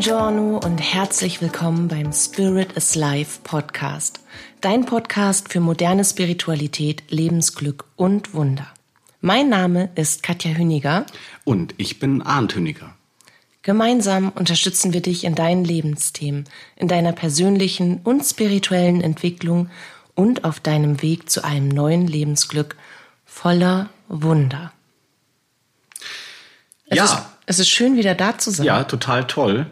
Buongiorno und herzlich willkommen beim Spirit is Life Podcast. Dein Podcast für moderne Spiritualität, Lebensglück und Wunder. Mein Name ist Katja Hüniger. Und ich bin Arndt Hüniger. Gemeinsam unterstützen wir dich in deinen Lebensthemen, in deiner persönlichen und spirituellen Entwicklung und auf deinem Weg zu einem neuen Lebensglück voller Wunder. Es ja. Ist, es ist schön, wieder da zu sein. Ja, total toll.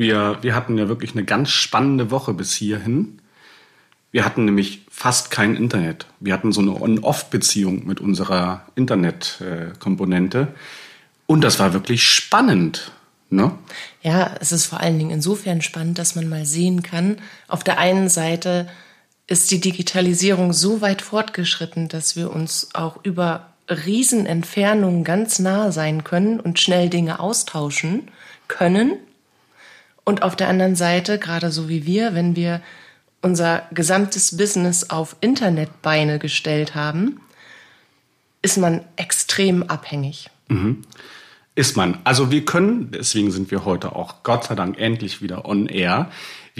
Wir, wir hatten ja wirklich eine ganz spannende Woche bis hierhin. Wir hatten nämlich fast kein Internet. Wir hatten so eine On-Off-Beziehung mit unserer Internet-Komponente. Und das war wirklich spannend. Ne? Ja, es ist vor allen Dingen insofern spannend, dass man mal sehen kann, auf der einen Seite ist die Digitalisierung so weit fortgeschritten, dass wir uns auch über Riesenentfernungen ganz nah sein können und schnell Dinge austauschen können. Und auf der anderen Seite, gerade so wie wir, wenn wir unser gesamtes Business auf Internetbeine gestellt haben, ist man extrem abhängig. Mhm. Ist man. Also wir können, deswegen sind wir heute auch Gott sei Dank endlich wieder on air.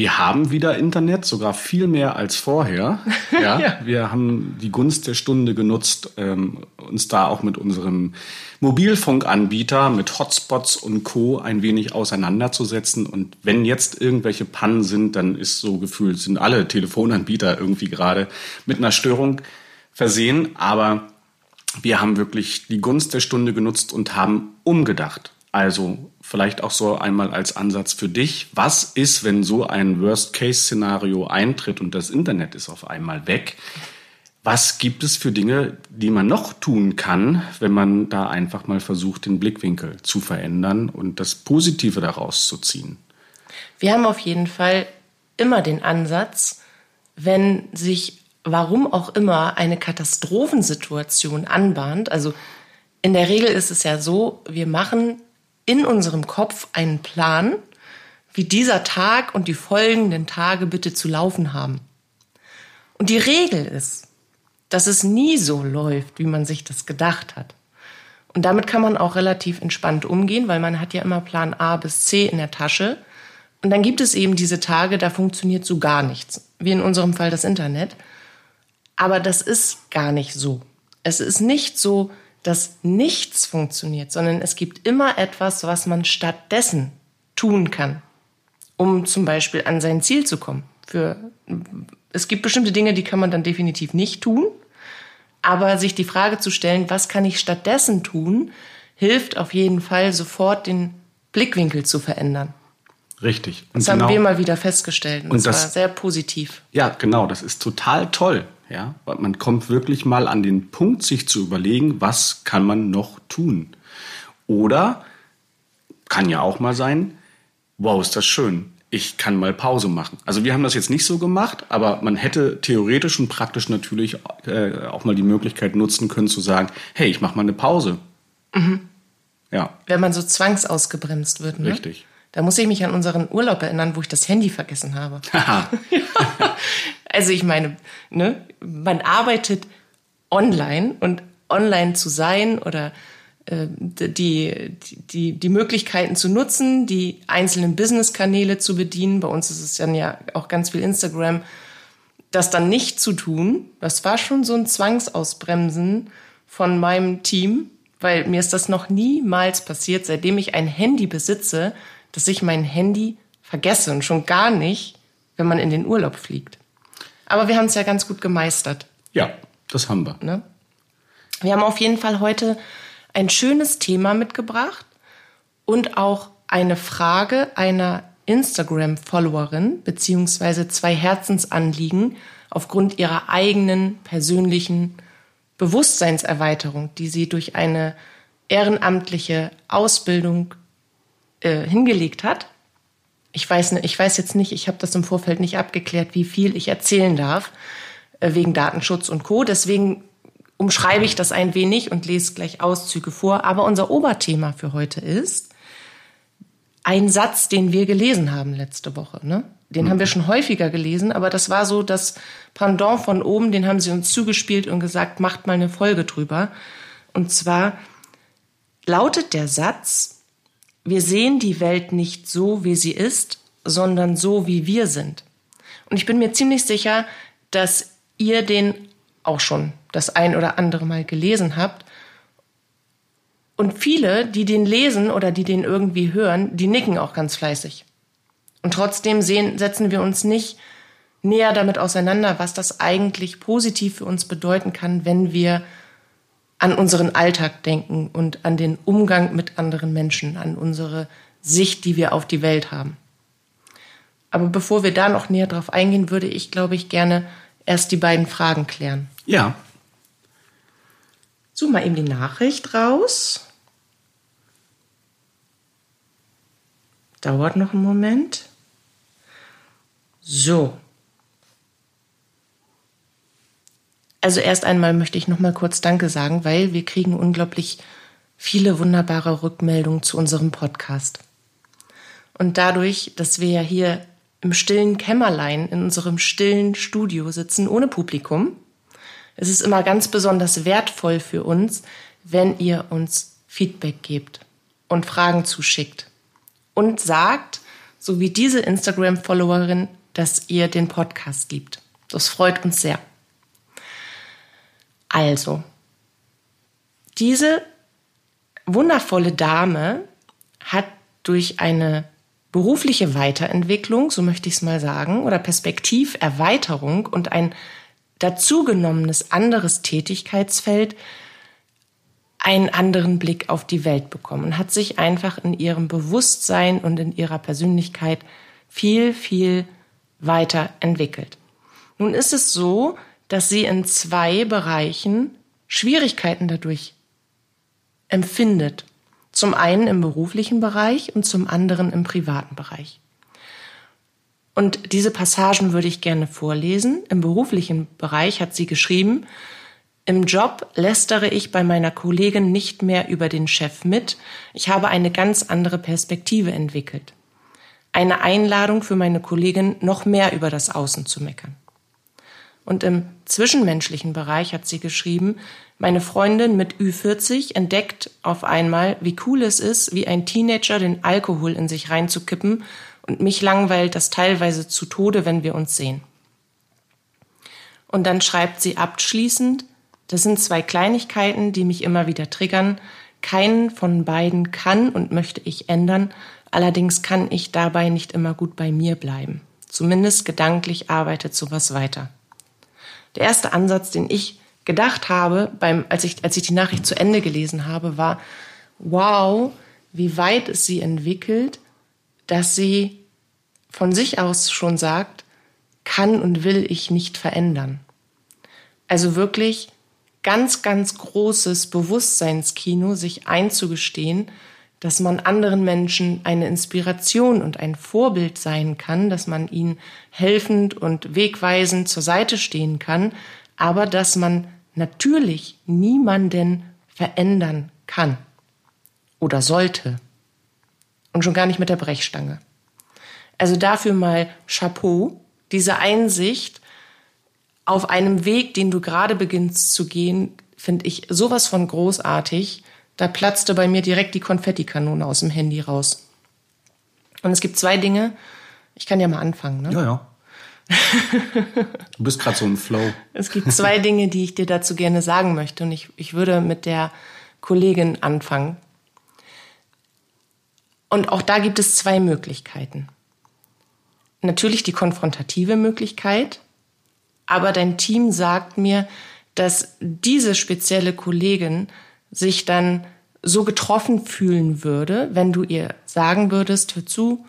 Wir haben wieder Internet, sogar viel mehr als vorher. Ja, ja. Wir haben die Gunst der Stunde genutzt, ähm, uns da auch mit unserem Mobilfunkanbieter, mit Hotspots und Co. ein wenig auseinanderzusetzen. Und wenn jetzt irgendwelche Pannen sind, dann ist so gefühlt, sind alle Telefonanbieter irgendwie gerade mit einer Störung versehen. Aber wir haben wirklich die Gunst der Stunde genutzt und haben umgedacht. Also vielleicht auch so einmal als Ansatz für dich. Was ist, wenn so ein Worst-Case-Szenario eintritt und das Internet ist auf einmal weg? Was gibt es für Dinge, die man noch tun kann, wenn man da einfach mal versucht, den Blickwinkel zu verändern und das Positive daraus zu ziehen? Wir haben auf jeden Fall immer den Ansatz, wenn sich warum auch immer eine Katastrophensituation anbahnt. Also in der Regel ist es ja so, wir machen in unserem Kopf einen Plan, wie dieser Tag und die folgenden Tage bitte zu laufen haben. Und die Regel ist, dass es nie so läuft, wie man sich das gedacht hat. Und damit kann man auch relativ entspannt umgehen, weil man hat ja immer Plan A bis C in der Tasche. Und dann gibt es eben diese Tage, da funktioniert so gar nichts. Wie in unserem Fall das Internet. Aber das ist gar nicht so. Es ist nicht so, dass nichts funktioniert, sondern es gibt immer etwas, was man stattdessen tun kann, um zum Beispiel an sein Ziel zu kommen. Für, es gibt bestimmte Dinge, die kann man dann definitiv nicht tun, aber sich die Frage zu stellen, was kann ich stattdessen tun, hilft auf jeden Fall sofort den Blickwinkel zu verändern. Richtig. Und das genau, haben wir mal wieder festgestellt. Und, und das war sehr positiv. Ja, genau. Das ist total toll. Ja, man kommt wirklich mal an den Punkt, sich zu überlegen, was kann man noch tun? Oder kann ja auch mal sein, wow, ist das schön. Ich kann mal Pause machen. Also wir haben das jetzt nicht so gemacht, aber man hätte theoretisch und praktisch natürlich äh, auch mal die Möglichkeit nutzen können zu sagen, hey, ich mache mal eine Pause. Mhm. Ja. Wenn man so zwangsausgebremst wird, ne? Richtig. Da muss ich mich an unseren Urlaub erinnern, wo ich das Handy vergessen habe. Also ich meine, ne, man arbeitet online und online zu sein oder äh, die, die, die Möglichkeiten zu nutzen, die einzelnen Business-Kanäle zu bedienen. Bei uns ist es dann ja auch ganz viel Instagram. Das dann nicht zu tun, das war schon so ein Zwangsausbremsen von meinem Team, weil mir ist das noch niemals passiert, seitdem ich ein Handy besitze, dass ich mein Handy vergesse und schon gar nicht, wenn man in den Urlaub fliegt. Aber wir haben es ja ganz gut gemeistert. Ja, das haben wir. Ne? Wir haben auf jeden Fall heute ein schönes Thema mitgebracht und auch eine Frage einer Instagram-Followerin beziehungsweise zwei Herzensanliegen aufgrund ihrer eigenen persönlichen Bewusstseinserweiterung, die sie durch eine ehrenamtliche Ausbildung äh, hingelegt hat. Ich weiß, ich weiß jetzt nicht, ich habe das im Vorfeld nicht abgeklärt, wie viel ich erzählen darf, äh, wegen Datenschutz und Co. Deswegen umschreibe ich das ein wenig und lese gleich Auszüge vor. Aber unser Oberthema für heute ist ein Satz, den wir gelesen haben letzte Woche. Ne? Den mhm. haben wir schon häufiger gelesen, aber das war so das Pendant von oben, den haben sie uns zugespielt und gesagt, macht mal eine Folge drüber. Und zwar lautet der Satz, wir sehen die Welt nicht so, wie sie ist, sondern so, wie wir sind. Und ich bin mir ziemlich sicher, dass ihr den auch schon das ein oder andere Mal gelesen habt. Und viele, die den lesen oder die den irgendwie hören, die nicken auch ganz fleißig. Und trotzdem sehen, setzen wir uns nicht näher damit auseinander, was das eigentlich positiv für uns bedeuten kann, wenn wir an unseren Alltag denken und an den Umgang mit anderen Menschen, an unsere Sicht, die wir auf die Welt haben. Aber bevor wir da noch näher drauf eingehen, würde ich, glaube ich, gerne erst die beiden Fragen klären. Ja. Such mal eben die Nachricht raus. Dauert noch einen Moment. So. Also erst einmal möchte ich noch mal kurz Danke sagen, weil wir kriegen unglaublich viele wunderbare Rückmeldungen zu unserem Podcast. Und dadurch, dass wir ja hier im stillen Kämmerlein in unserem stillen Studio sitzen, ohne Publikum, ist es immer ganz besonders wertvoll für uns, wenn ihr uns Feedback gebt und Fragen zuschickt und sagt, so wie diese Instagram-Followerin, dass ihr den Podcast liebt. Das freut uns sehr. Also, diese wundervolle Dame hat durch eine berufliche Weiterentwicklung, so möchte ich es mal sagen, oder Perspektiverweiterung und ein dazugenommenes anderes Tätigkeitsfeld einen anderen Blick auf die Welt bekommen und hat sich einfach in ihrem Bewusstsein und in ihrer Persönlichkeit viel, viel weiterentwickelt. Nun ist es so, dass sie in zwei Bereichen Schwierigkeiten dadurch empfindet. Zum einen im beruflichen Bereich und zum anderen im privaten Bereich. Und diese Passagen würde ich gerne vorlesen. Im beruflichen Bereich hat sie geschrieben, im Job lästere ich bei meiner Kollegin nicht mehr über den Chef mit. Ich habe eine ganz andere Perspektive entwickelt. Eine Einladung für meine Kollegin, noch mehr über das Außen zu meckern. Und im zwischenmenschlichen Bereich hat sie geschrieben, meine Freundin mit Ü40 entdeckt auf einmal, wie cool es ist, wie ein Teenager den Alkohol in sich reinzukippen und mich langweilt das teilweise zu Tode, wenn wir uns sehen. Und dann schreibt sie abschließend, das sind zwei Kleinigkeiten, die mich immer wieder triggern. Keinen von beiden kann und möchte ich ändern, allerdings kann ich dabei nicht immer gut bei mir bleiben. Zumindest gedanklich arbeitet sowas weiter der erste Ansatz, den ich gedacht habe, beim, als, ich, als ich die Nachricht zu Ende gelesen habe, war, wow, wie weit es sie entwickelt, dass sie von sich aus schon sagt, kann und will ich nicht verändern. Also wirklich ganz, ganz großes Bewusstseinskino, sich einzugestehen, dass man anderen Menschen eine Inspiration und ein Vorbild sein kann, dass man ihnen helfend und wegweisend zur Seite stehen kann, aber dass man natürlich niemanden verändern kann oder sollte. Und schon gar nicht mit der Brechstange. Also dafür mal Chapeau, diese Einsicht auf einem Weg, den du gerade beginnst zu gehen, finde ich sowas von großartig da platzte bei mir direkt die Konfettikanone aus dem Handy raus. Und es gibt zwei Dinge. Ich kann ja mal anfangen, ne? Ja, ja. Du bist gerade so im Flow. Es gibt zwei Dinge, die ich dir dazu gerne sagen möchte. Und ich, ich würde mit der Kollegin anfangen. Und auch da gibt es zwei Möglichkeiten. Natürlich die konfrontative Möglichkeit, aber dein Team sagt mir, dass diese spezielle Kollegin sich dann so getroffen fühlen würde, wenn du ihr sagen würdest, hör zu,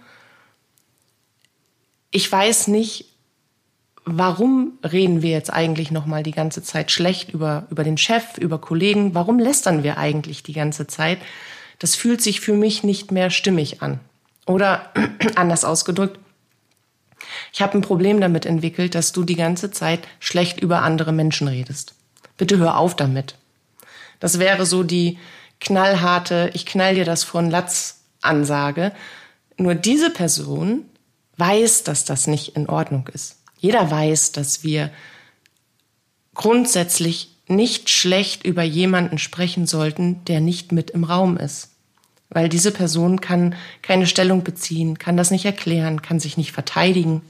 ich weiß nicht, warum reden wir jetzt eigentlich noch mal die ganze Zeit schlecht über über den Chef, über Kollegen? Warum lästern wir eigentlich die ganze Zeit? Das fühlt sich für mich nicht mehr stimmig an. Oder anders ausgedrückt, ich habe ein Problem damit entwickelt, dass du die ganze Zeit schlecht über andere Menschen redest. Bitte hör auf damit. Das wäre so die knallharte, ich knall dir das von Latz Ansage. Nur diese Person weiß, dass das nicht in Ordnung ist. Jeder weiß, dass wir grundsätzlich nicht schlecht über jemanden sprechen sollten, der nicht mit im Raum ist. weil diese Person kann keine Stellung beziehen, kann das nicht erklären, kann sich nicht verteidigen.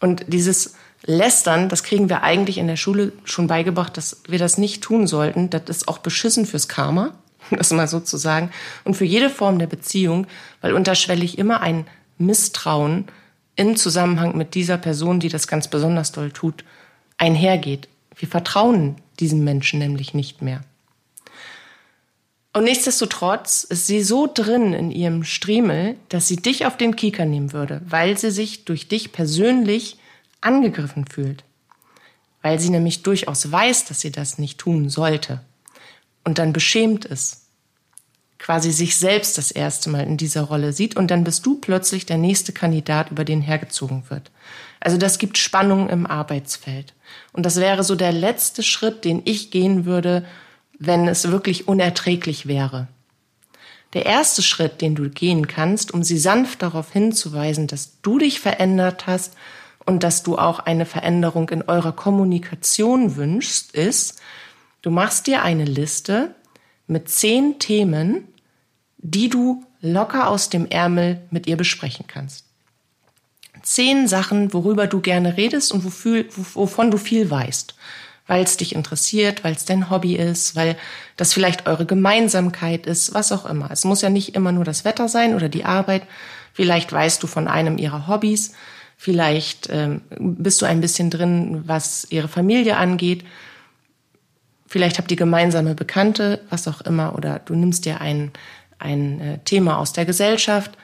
Und dieses Lästern, das kriegen wir eigentlich in der Schule schon beigebracht, dass wir das nicht tun sollten. Das ist auch beschissen fürs Karma, das mal so zu sagen. Und für jede Form der Beziehung, weil unterschwellig immer ein Misstrauen im Zusammenhang mit dieser Person, die das ganz besonders doll tut, einhergeht. Wir vertrauen diesen Menschen nämlich nicht mehr. Und nichtsdestotrotz ist sie so drin in ihrem Striemel, dass sie dich auf den Kieker nehmen würde, weil sie sich durch dich persönlich angegriffen fühlt. Weil sie nämlich durchaus weiß, dass sie das nicht tun sollte. Und dann beschämt ist. Quasi sich selbst das erste Mal in dieser Rolle sieht und dann bist du plötzlich der nächste Kandidat, über den hergezogen wird. Also das gibt Spannung im Arbeitsfeld. Und das wäre so der letzte Schritt, den ich gehen würde, wenn es wirklich unerträglich wäre. Der erste Schritt, den du gehen kannst, um sie sanft darauf hinzuweisen, dass du dich verändert hast und dass du auch eine Veränderung in eurer Kommunikation wünschst, ist, du machst dir eine Liste mit zehn Themen, die du locker aus dem Ärmel mit ihr besprechen kannst. Zehn Sachen, worüber du gerne redest und wovon du viel weißt. Weil es dich interessiert, weil es dein Hobby ist, weil das vielleicht eure Gemeinsamkeit ist, was auch immer. Es muss ja nicht immer nur das Wetter sein oder die Arbeit. Vielleicht weißt du von einem ihrer Hobbys. Vielleicht ähm, bist du ein bisschen drin, was ihre Familie angeht. Vielleicht habt ihr gemeinsame Bekannte, was auch immer. Oder du nimmst dir ein, ein äh, Thema aus der Gesellschaft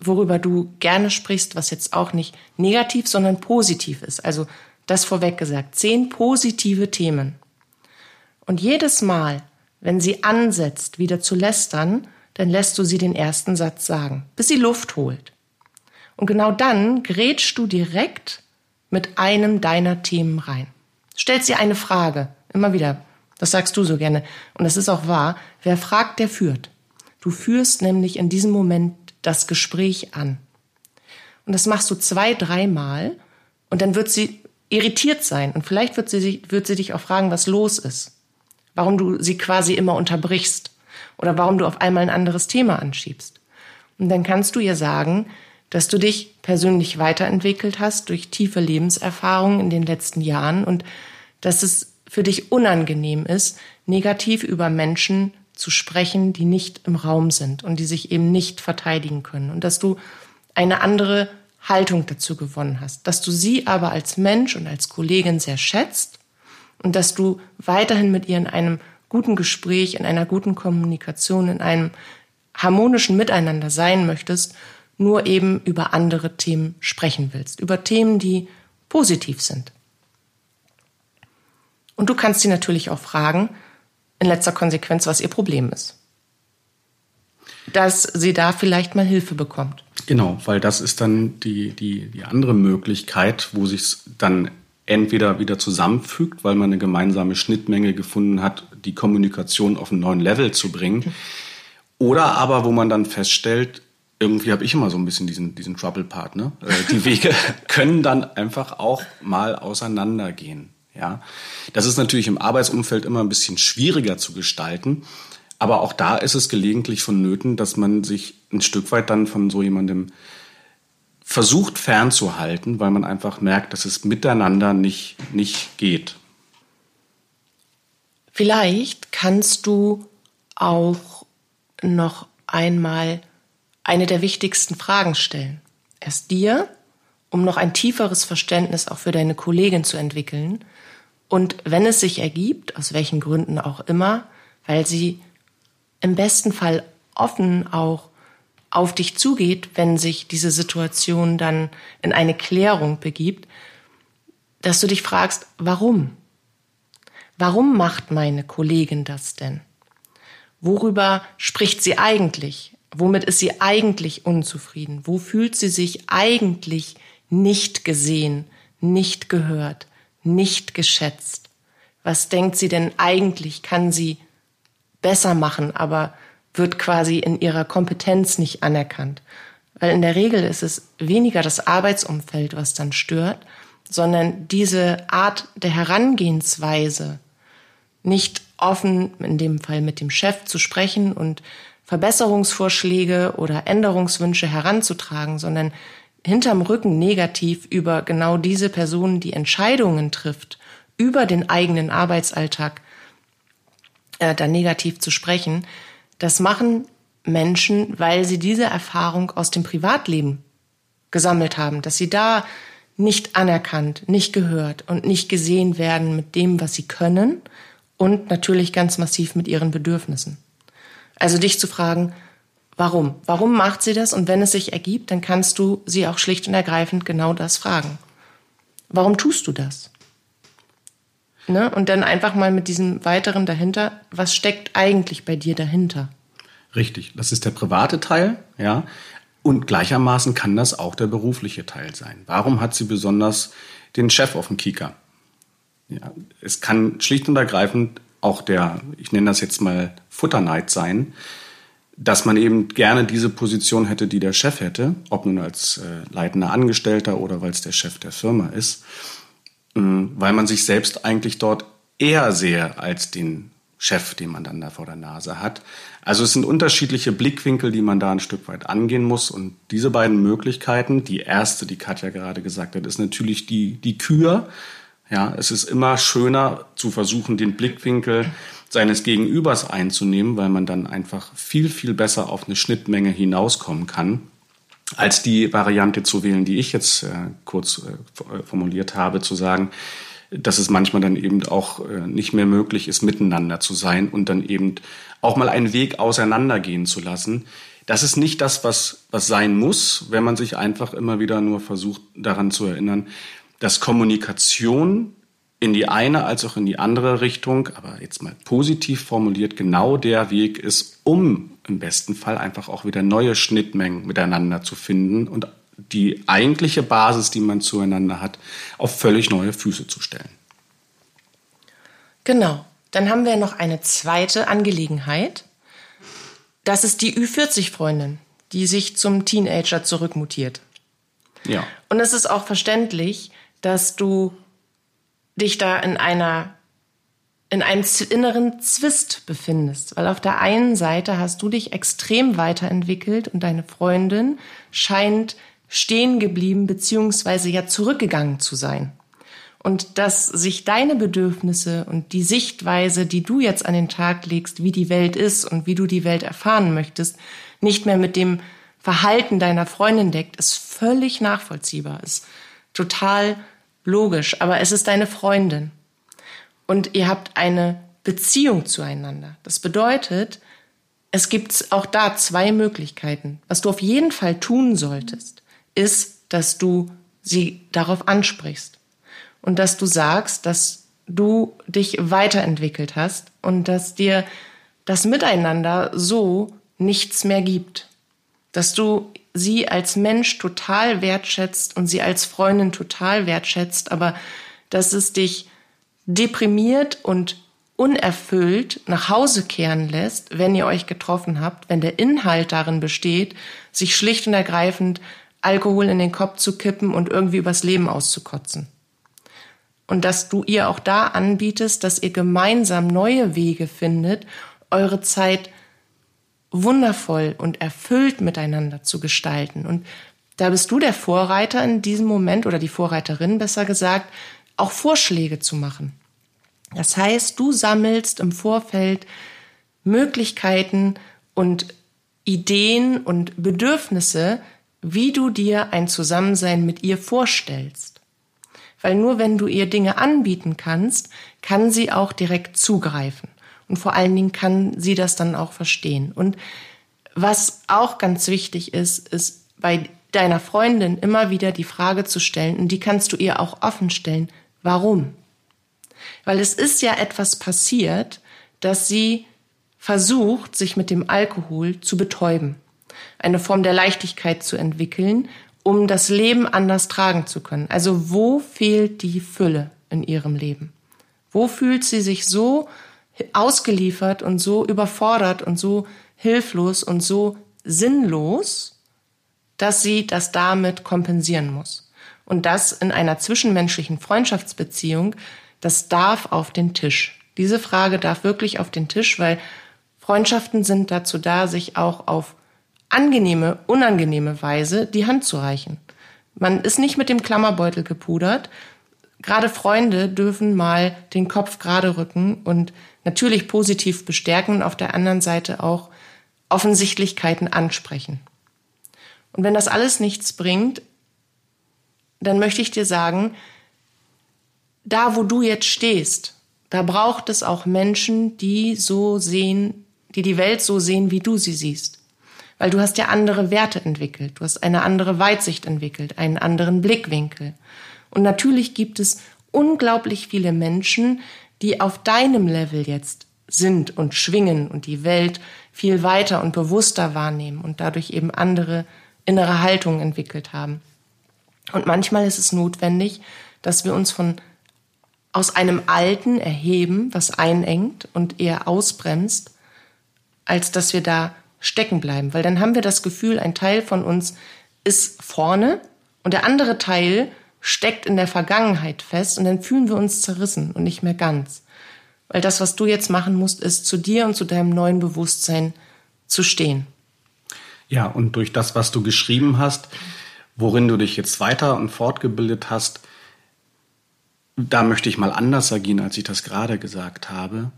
worüber du gerne sprichst, was jetzt auch nicht negativ, sondern positiv ist. Also das vorweg gesagt, zehn positive Themen. Und jedes Mal, wenn sie ansetzt, wieder zu lästern, dann lässt du sie den ersten Satz sagen, bis sie Luft holt. Und genau dann grätschst du direkt mit einem deiner Themen rein. Stellst ihr eine Frage, immer wieder. Das sagst du so gerne. Und das ist auch wahr. Wer fragt, der führt. Du führst nämlich in diesem Moment das Gespräch an. Und das machst du zwei, dreimal und dann wird sie irritiert sein und vielleicht wird sie, wird sie dich auch fragen, was los ist. Warum du sie quasi immer unterbrichst oder warum du auf einmal ein anderes Thema anschiebst. Und dann kannst du ihr sagen, dass du dich persönlich weiterentwickelt hast durch tiefe Lebenserfahrungen in den letzten Jahren und dass es für dich unangenehm ist, negativ über Menschen zu sprechen, die nicht im Raum sind und die sich eben nicht verteidigen können. Und dass du eine andere Haltung dazu gewonnen hast, dass du sie aber als Mensch und als Kollegin sehr schätzt und dass du weiterhin mit ihr in einem guten Gespräch, in einer guten Kommunikation, in einem harmonischen Miteinander sein möchtest, nur eben über andere Themen sprechen willst, über Themen, die positiv sind. Und du kannst sie natürlich auch fragen, in letzter Konsequenz, was ihr Problem ist. Dass sie da vielleicht mal Hilfe bekommt. Genau, weil das ist dann die, die, die andere Möglichkeit, wo sich dann entweder wieder zusammenfügt, weil man eine gemeinsame Schnittmenge gefunden hat, die Kommunikation auf einen neuen Level zu bringen. Oder aber, wo man dann feststellt, irgendwie habe ich immer so ein bisschen diesen, diesen Trouble-Partner. Äh, die Wege können dann einfach auch mal auseinandergehen. Ja, das ist natürlich im Arbeitsumfeld immer ein bisschen schwieriger zu gestalten. Aber auch da ist es gelegentlich vonnöten, dass man sich ein Stück weit dann von so jemandem versucht fernzuhalten, weil man einfach merkt, dass es miteinander nicht, nicht geht. Vielleicht kannst du auch noch einmal eine der wichtigsten Fragen stellen. Erst dir, um noch ein tieferes Verständnis auch für deine Kollegin zu entwickeln und wenn es sich ergibt, aus welchen Gründen auch immer, weil sie im besten Fall offen auch auf dich zugeht, wenn sich diese Situation dann in eine Klärung begibt, dass du dich fragst, warum? Warum macht meine Kollegin das denn? Worüber spricht sie eigentlich? Womit ist sie eigentlich unzufrieden? Wo fühlt sie sich eigentlich nicht gesehen, nicht gehört? nicht geschätzt? Was denkt sie denn eigentlich, kann sie besser machen, aber wird quasi in ihrer Kompetenz nicht anerkannt? Weil in der Regel ist es weniger das Arbeitsumfeld, was dann stört, sondern diese Art der Herangehensweise, nicht offen in dem Fall mit dem Chef zu sprechen und Verbesserungsvorschläge oder Änderungswünsche heranzutragen, sondern hinterm Rücken negativ über genau diese Person, die Entscheidungen trifft, über den eigenen Arbeitsalltag äh, da negativ zu sprechen, das machen Menschen, weil sie diese Erfahrung aus dem Privatleben gesammelt haben, dass sie da nicht anerkannt, nicht gehört und nicht gesehen werden mit dem, was sie können und natürlich ganz massiv mit ihren Bedürfnissen. Also dich zu fragen, warum? Warum macht sie das? Und wenn es sich ergibt, dann kannst du sie auch schlicht und ergreifend genau das fragen. Warum tust du das? Ne? Und dann einfach mal mit diesem weiteren dahinter, was steckt eigentlich bei dir dahinter? Richtig, das ist der private Teil, ja. Und gleichermaßen kann das auch der berufliche Teil sein. Warum hat sie besonders den Chef auf dem Kieker? Ja, es kann schlicht und ergreifend auch der, ich nenne das jetzt mal Futterneid sein, dass man eben gerne diese Position hätte, die der Chef hätte, ob nun als äh, leitender Angestellter oder weil es der Chef der Firma ist, äh, weil man sich selbst eigentlich dort eher sehe als den Chef, den man dann da vor der Nase hat. Also es sind unterschiedliche Blickwinkel, die man da ein Stück weit angehen muss. Und diese beiden Möglichkeiten, die erste, die Katja gerade gesagt hat, ist natürlich die, die Kür. Ja, es ist immer schöner zu versuchen, den Blickwinkel seines Gegenübers einzunehmen, weil man dann einfach viel, viel besser auf eine Schnittmenge hinauskommen kann, als die Variante zu wählen, die ich jetzt äh, kurz äh, formuliert habe, zu sagen, dass es manchmal dann eben auch äh, nicht mehr möglich ist, miteinander zu sein und dann eben auch mal einen Weg auseinandergehen zu lassen. Das ist nicht das, was, was sein muss, wenn man sich einfach immer wieder nur versucht, daran zu erinnern, dass Kommunikation in die eine als auch in die andere Richtung, aber jetzt mal positiv formuliert, genau der Weg ist, um im besten Fall einfach auch wieder neue Schnittmengen miteinander zu finden und die eigentliche Basis, die man zueinander hat, auf völlig neue Füße zu stellen. Genau. Dann haben wir noch eine zweite Angelegenheit. Das ist die Ü40-Freundin, die sich zum Teenager zurückmutiert. Ja. Und es ist auch verständlich, dass du dich da in einer in einem inneren Zwist befindest, weil auf der einen Seite hast du dich extrem weiterentwickelt und deine Freundin scheint stehen geblieben beziehungsweise ja zurückgegangen zu sein. Und dass sich deine Bedürfnisse und die Sichtweise, die du jetzt an den Tag legst, wie die Welt ist und wie du die Welt erfahren möchtest, nicht mehr mit dem Verhalten deiner Freundin deckt, ist völlig nachvollziehbar, ist total logisch. Aber es ist deine Freundin. Und ihr habt eine Beziehung zueinander. Das bedeutet, es gibt auch da zwei Möglichkeiten. Was du auf jeden Fall tun solltest, ist, dass du sie darauf ansprichst und dass du sagst, dass du dich weiterentwickelt hast und dass dir das Miteinander so nichts mehr gibt. Dass du sie als Mensch total wertschätzt und sie als Freundin total wertschätzt, aber dass es dich deprimiert und unerfüllt nach Hause kehren lässt, wenn ihr euch getroffen habt, wenn der Inhalt darin besteht, sich schlicht und ergreifend Alkohol in den Kopf zu kippen und irgendwie übers Leben auszukotzen. Und dass du ihr auch da anbietest, dass ihr gemeinsam neue Wege findet, eure Zeit wundervoll und erfüllt miteinander zu gestalten. Und da bist du der Vorreiter in diesem Moment oder die Vorreiterin besser gesagt, auch Vorschläge zu machen. Das heißt, du sammelst im Vorfeld Möglichkeiten und Ideen und Bedürfnisse, wie du dir ein Zusammensein mit ihr vorstellst. Weil nur wenn du ihr Dinge anbieten kannst, kann sie auch direkt zugreifen. Und vor allen Dingen kann sie das dann auch verstehen. Und was auch ganz wichtig ist, ist bei deiner Freundin immer wieder die Frage zu stellen, und die kannst du ihr auch offen stellen, warum? Weil es ist ja etwas passiert, dass sie versucht, sich mit dem Alkohol zu betäuben eine Form der Leichtigkeit zu entwickeln, um das Leben anders tragen zu können. Also wo fehlt die Fülle in ihrem Leben? Wo fühlt sie sich so ausgeliefert und so überfordert und so hilflos und so sinnlos, dass sie das damit kompensieren muss? Und das in einer zwischenmenschlichen Freundschaftsbeziehung, das darf auf den Tisch. Diese Frage darf wirklich auf den Tisch, weil Freundschaften sind dazu da, sich auch auf angenehme, unangenehme Weise die Hand zu reichen. Man ist nicht mit dem Klammerbeutel gepudert. Gerade Freunde dürfen mal den Kopf gerade rücken und natürlich positiv bestärken und auf der anderen Seite auch Offensichtlichkeiten ansprechen. Und wenn das alles nichts bringt, dann möchte ich dir sagen, da wo du jetzt stehst, da braucht es auch Menschen, die so sehen, die die Welt so sehen, wie du sie siehst. Weil du hast ja andere Werte entwickelt, du hast eine andere Weitsicht entwickelt, einen anderen Blickwinkel. Und natürlich gibt es unglaublich viele Menschen, die auf deinem Level jetzt sind und schwingen und die Welt viel weiter und bewusster wahrnehmen und dadurch eben andere innere Haltungen entwickelt haben. Und manchmal ist es notwendig, dass wir uns von aus einem Alten erheben, was einengt und eher ausbremst, als dass wir da stecken bleiben. Weil dann haben wir das Gefühl, ein Teil von uns ist vorne und der andere Teil steckt in der Vergangenheit fest und dann fühlen wir uns zerrissen und nicht mehr ganz. Weil das, was du jetzt machen musst, ist zu dir und zu deinem neuen Bewusstsein zu stehen. Ja, und durch das, was du geschrieben hast, worin du dich jetzt weiter und fortgebildet hast, da möchte ich mal anders agieren, als ich das gerade gesagt habe,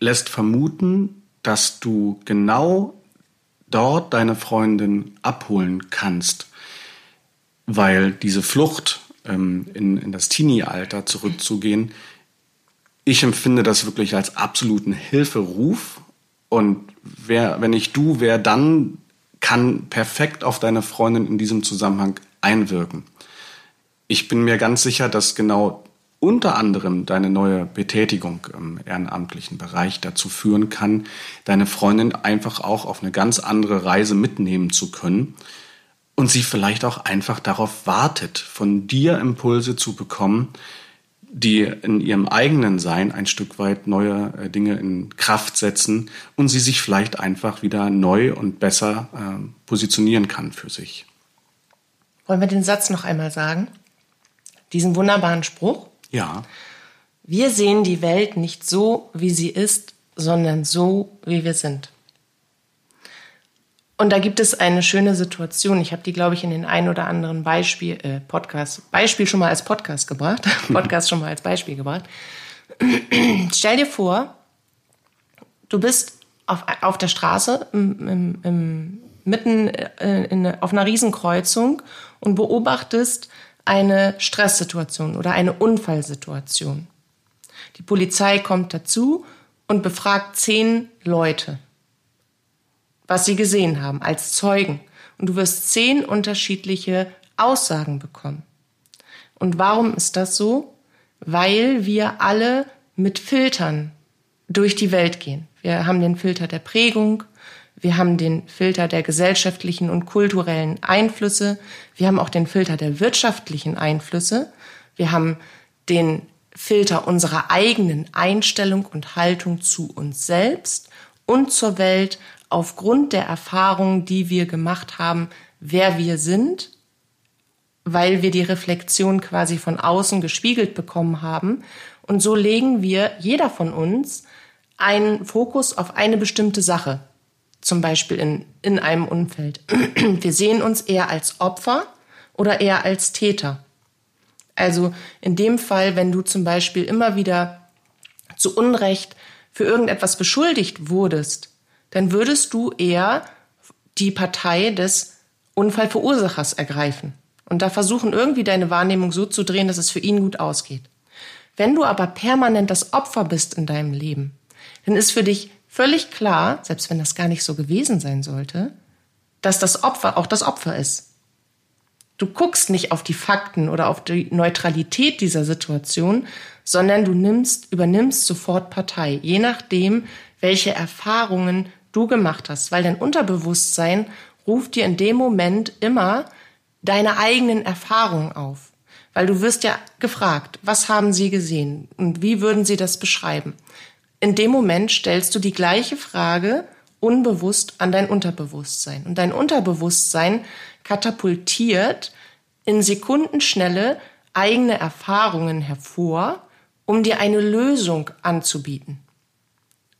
lässt vermuten, dass du genau dort deine Freundin abholen kannst, weil diese Flucht ähm, in, in das Teenie-Alter zurückzugehen, ich empfinde das wirklich als absoluten Hilferuf. Und wer, wenn nicht du, wer dann kann perfekt auf deine Freundin in diesem Zusammenhang einwirken. Ich bin mir ganz sicher, dass genau unter anderem deine neue Betätigung im ehrenamtlichen Bereich dazu führen kann, deine Freundin einfach auch auf eine ganz andere Reise mitnehmen zu können und sie vielleicht auch einfach darauf wartet, von dir Impulse zu bekommen, die in ihrem eigenen Sein ein Stück weit neue äh, Dinge in Kraft setzen und sie sich vielleicht einfach wieder neu und besser äh, positionieren kann für sich. Wollen wir den Satz noch einmal sagen? Diesen wunderbaren Spruch? Ja. Wir sehen die Welt nicht so, wie sie ist, sondern so, wie wir sind. Und da gibt es eine schöne Situation. Ich habe die, glaube ich, in den ein oder anderen Beispiel, äh, Podcast, Beispiel schon mal als Podcast gebracht. Podcast schon mal als Beispiel gebracht. Stell dir vor, du bist auf, auf der Straße im, im, im, mitten äh, in, auf einer Riesenkreuzung und beobachtest eine Stresssituation oder eine Unfallsituation. Die Polizei kommt dazu und befragt zehn Leute was sie gesehen haben, als Zeugen. Und du wirst zehn unterschiedliche Aussagen bekommen. Und warum ist das so? Weil wir alle mit Filtern durch die Welt gehen. Wir haben den Filter der Prägung, wir haben den Filter der gesellschaftlichen und kulturellen Einflüsse, wir haben auch den Filter der wirtschaftlichen Einflüsse, wir haben den Filter unserer eigenen Einstellung und Haltung zu uns selbst und zur Welt aufgrund der Erfahrungen, die wir gemacht haben, wer wir sind, weil wir die Reflexion quasi von außen gespiegelt bekommen haben. Und so legen wir, jeder von uns, einen Fokus auf eine bestimmte Sache, zum Beispiel in, in einem Umfeld. Wir sehen uns eher als Opfer oder eher als Täter. Also in dem Fall, wenn du zum Beispiel immer wieder zu Unrecht für irgendetwas beschuldigt wurdest, dann würdest du eher die Partei des Unfallverursachers ergreifen und da versuchen, irgendwie deine Wahrnehmung so zu drehen, dass es für ihn gut ausgeht. Wenn du aber permanent das Opfer bist in deinem Leben, dann ist für dich völlig klar, selbst wenn das gar nicht so gewesen sein sollte, dass das Opfer auch das Opfer ist. Du guckst nicht auf die Fakten oder auf die Neutralität dieser Situation, sondern du nimmst, übernimmst sofort Partei, je nachdem, welche Erfahrungen du gemacht hast, weil dein Unterbewusstsein ruft dir in dem Moment immer deine eigenen Erfahrungen auf. Weil du wirst ja gefragt, was haben sie gesehen und wie würden sie das beschreiben? In dem Moment stellst du die gleiche Frage unbewusst an dein Unterbewusstsein. Und dein Unterbewusstsein katapultiert in Sekundenschnelle eigene Erfahrungen hervor, um dir eine Lösung anzubieten.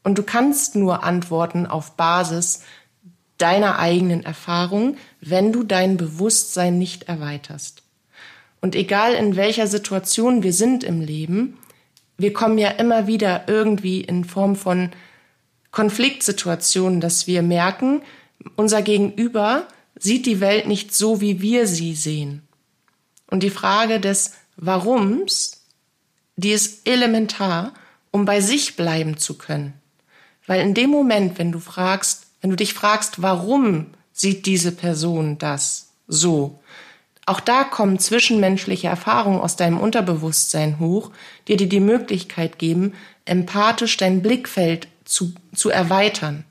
Und du kannst nur antworten auf Basis deiner eigenen Erfahrung, wenn du dein Bewusstsein nicht erweiterst. Und egal in welcher Situation wir sind im Leben, wir kommen ja immer wieder irgendwie in Form von Konfliktsituationen, dass wir merken, unser Gegenüber sieht die Welt nicht so, wie wir sie sehen. Und die Frage des Warums, die ist elementar, um bei sich bleiben zu können. Weil in dem Moment, wenn du fragst, wenn du dich fragst, warum sieht diese Person das so, auch da kommen zwischenmenschliche Erfahrungen aus deinem Unterbewusstsein hoch, die dir die Möglichkeit geben, empathisch dein Blickfeld zu, zu erweitern.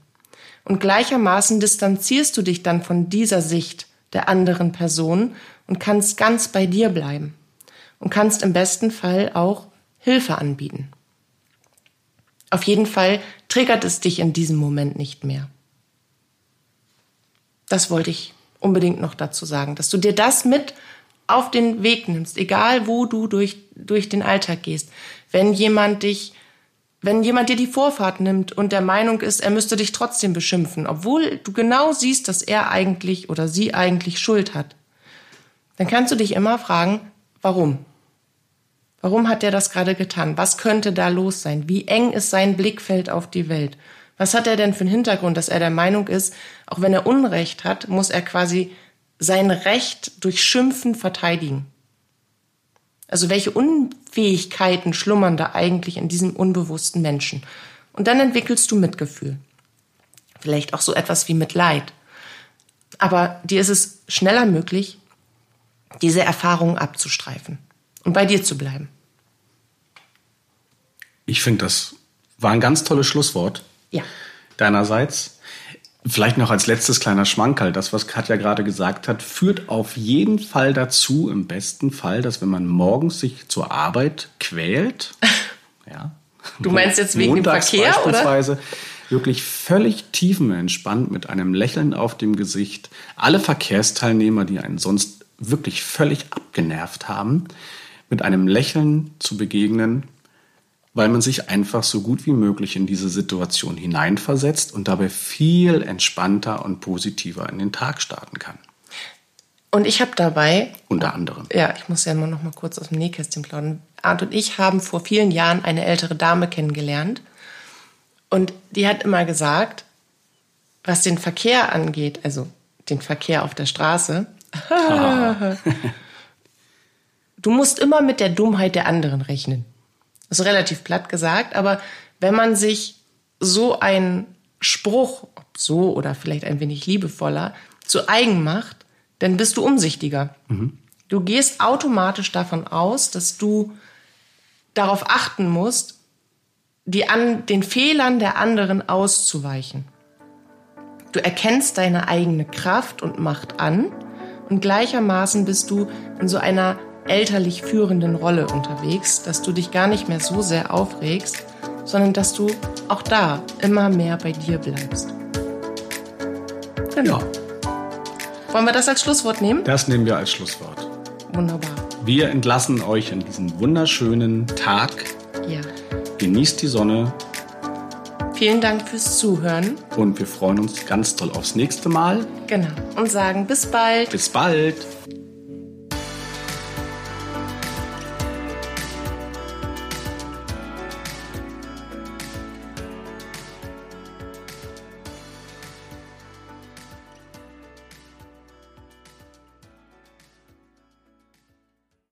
Und gleichermaßen distanzierst du dich dann von dieser Sicht der anderen Person und kannst ganz bei dir bleiben und kannst im besten Fall auch Hilfe anbieten. Auf jeden Fall triggert es dich in diesem Moment nicht mehr. Das wollte ich unbedingt noch dazu sagen, dass du dir das mit auf den Weg nimmst, egal wo du durch, durch den Alltag gehst. Wenn jemand dich, wenn jemand dir die Vorfahrt nimmt und der Meinung ist, er müsste dich trotzdem beschimpfen, obwohl du genau siehst, dass er eigentlich oder sie eigentlich Schuld hat, dann kannst du dich immer fragen, warum? Warum hat er das gerade getan? Was könnte da los sein? Wie eng ist sein Blickfeld auf die Welt? Was hat er denn für einen Hintergrund, dass er der Meinung ist, auch wenn er Unrecht hat, muss er quasi sein Recht durch Schimpfen verteidigen? Also welche Unfähigkeiten schlummern da eigentlich in diesem unbewussten Menschen? Und dann entwickelst du Mitgefühl. Vielleicht auch so etwas wie Mitleid. Aber dir ist es schneller möglich, diese Erfahrungen abzustreifen und bei dir zu bleiben. Ich finde, das war ein ganz tolles Schlusswort. Ja. Deinerseits. Vielleicht noch als letztes kleiner Schmankerl. Das, was Katja gerade gesagt hat, führt auf jeden Fall dazu, im besten Fall, dass wenn man morgens sich zur Arbeit quält, ja. Du meinst jetzt wegen dem Verkehr, beispielsweise, oder? wirklich völlig tiefenentspannt mit einem Lächeln auf dem Gesicht. Alle Verkehrsteilnehmer, die einen sonst wirklich völlig abgenervt haben, mit einem Lächeln zu begegnen weil man sich einfach so gut wie möglich in diese Situation hineinversetzt und dabei viel entspannter und positiver in den Tag starten kann. Und ich habe dabei unter anderem. Ja, ich muss ja immer noch mal kurz aus dem Nähkästchen plaudern. Arndt und ich haben vor vielen Jahren eine ältere Dame kennengelernt und die hat immer gesagt, was den Verkehr angeht, also den Verkehr auf der Straße, du musst immer mit der Dummheit der anderen rechnen. Das ist relativ platt gesagt, aber wenn man sich so einen Spruch, ob so oder vielleicht ein wenig liebevoller, zu eigen macht, dann bist du umsichtiger. Mhm. Du gehst automatisch davon aus, dass du darauf achten musst, die an, den Fehlern der anderen auszuweichen. Du erkennst deine eigene Kraft und Macht an und gleichermaßen bist du in so einer elterlich führenden Rolle unterwegs, dass du dich gar nicht mehr so sehr aufregst, sondern dass du auch da immer mehr bei dir bleibst. Genau. Wollen wir das als Schlusswort nehmen? Das nehmen wir als Schlusswort. Wunderbar. Wir entlassen euch in diesen wunderschönen Tag. Ja. Genießt die Sonne. Vielen Dank fürs Zuhören. Und wir freuen uns ganz toll aufs nächste Mal. Genau. Und sagen bis bald. Bis bald.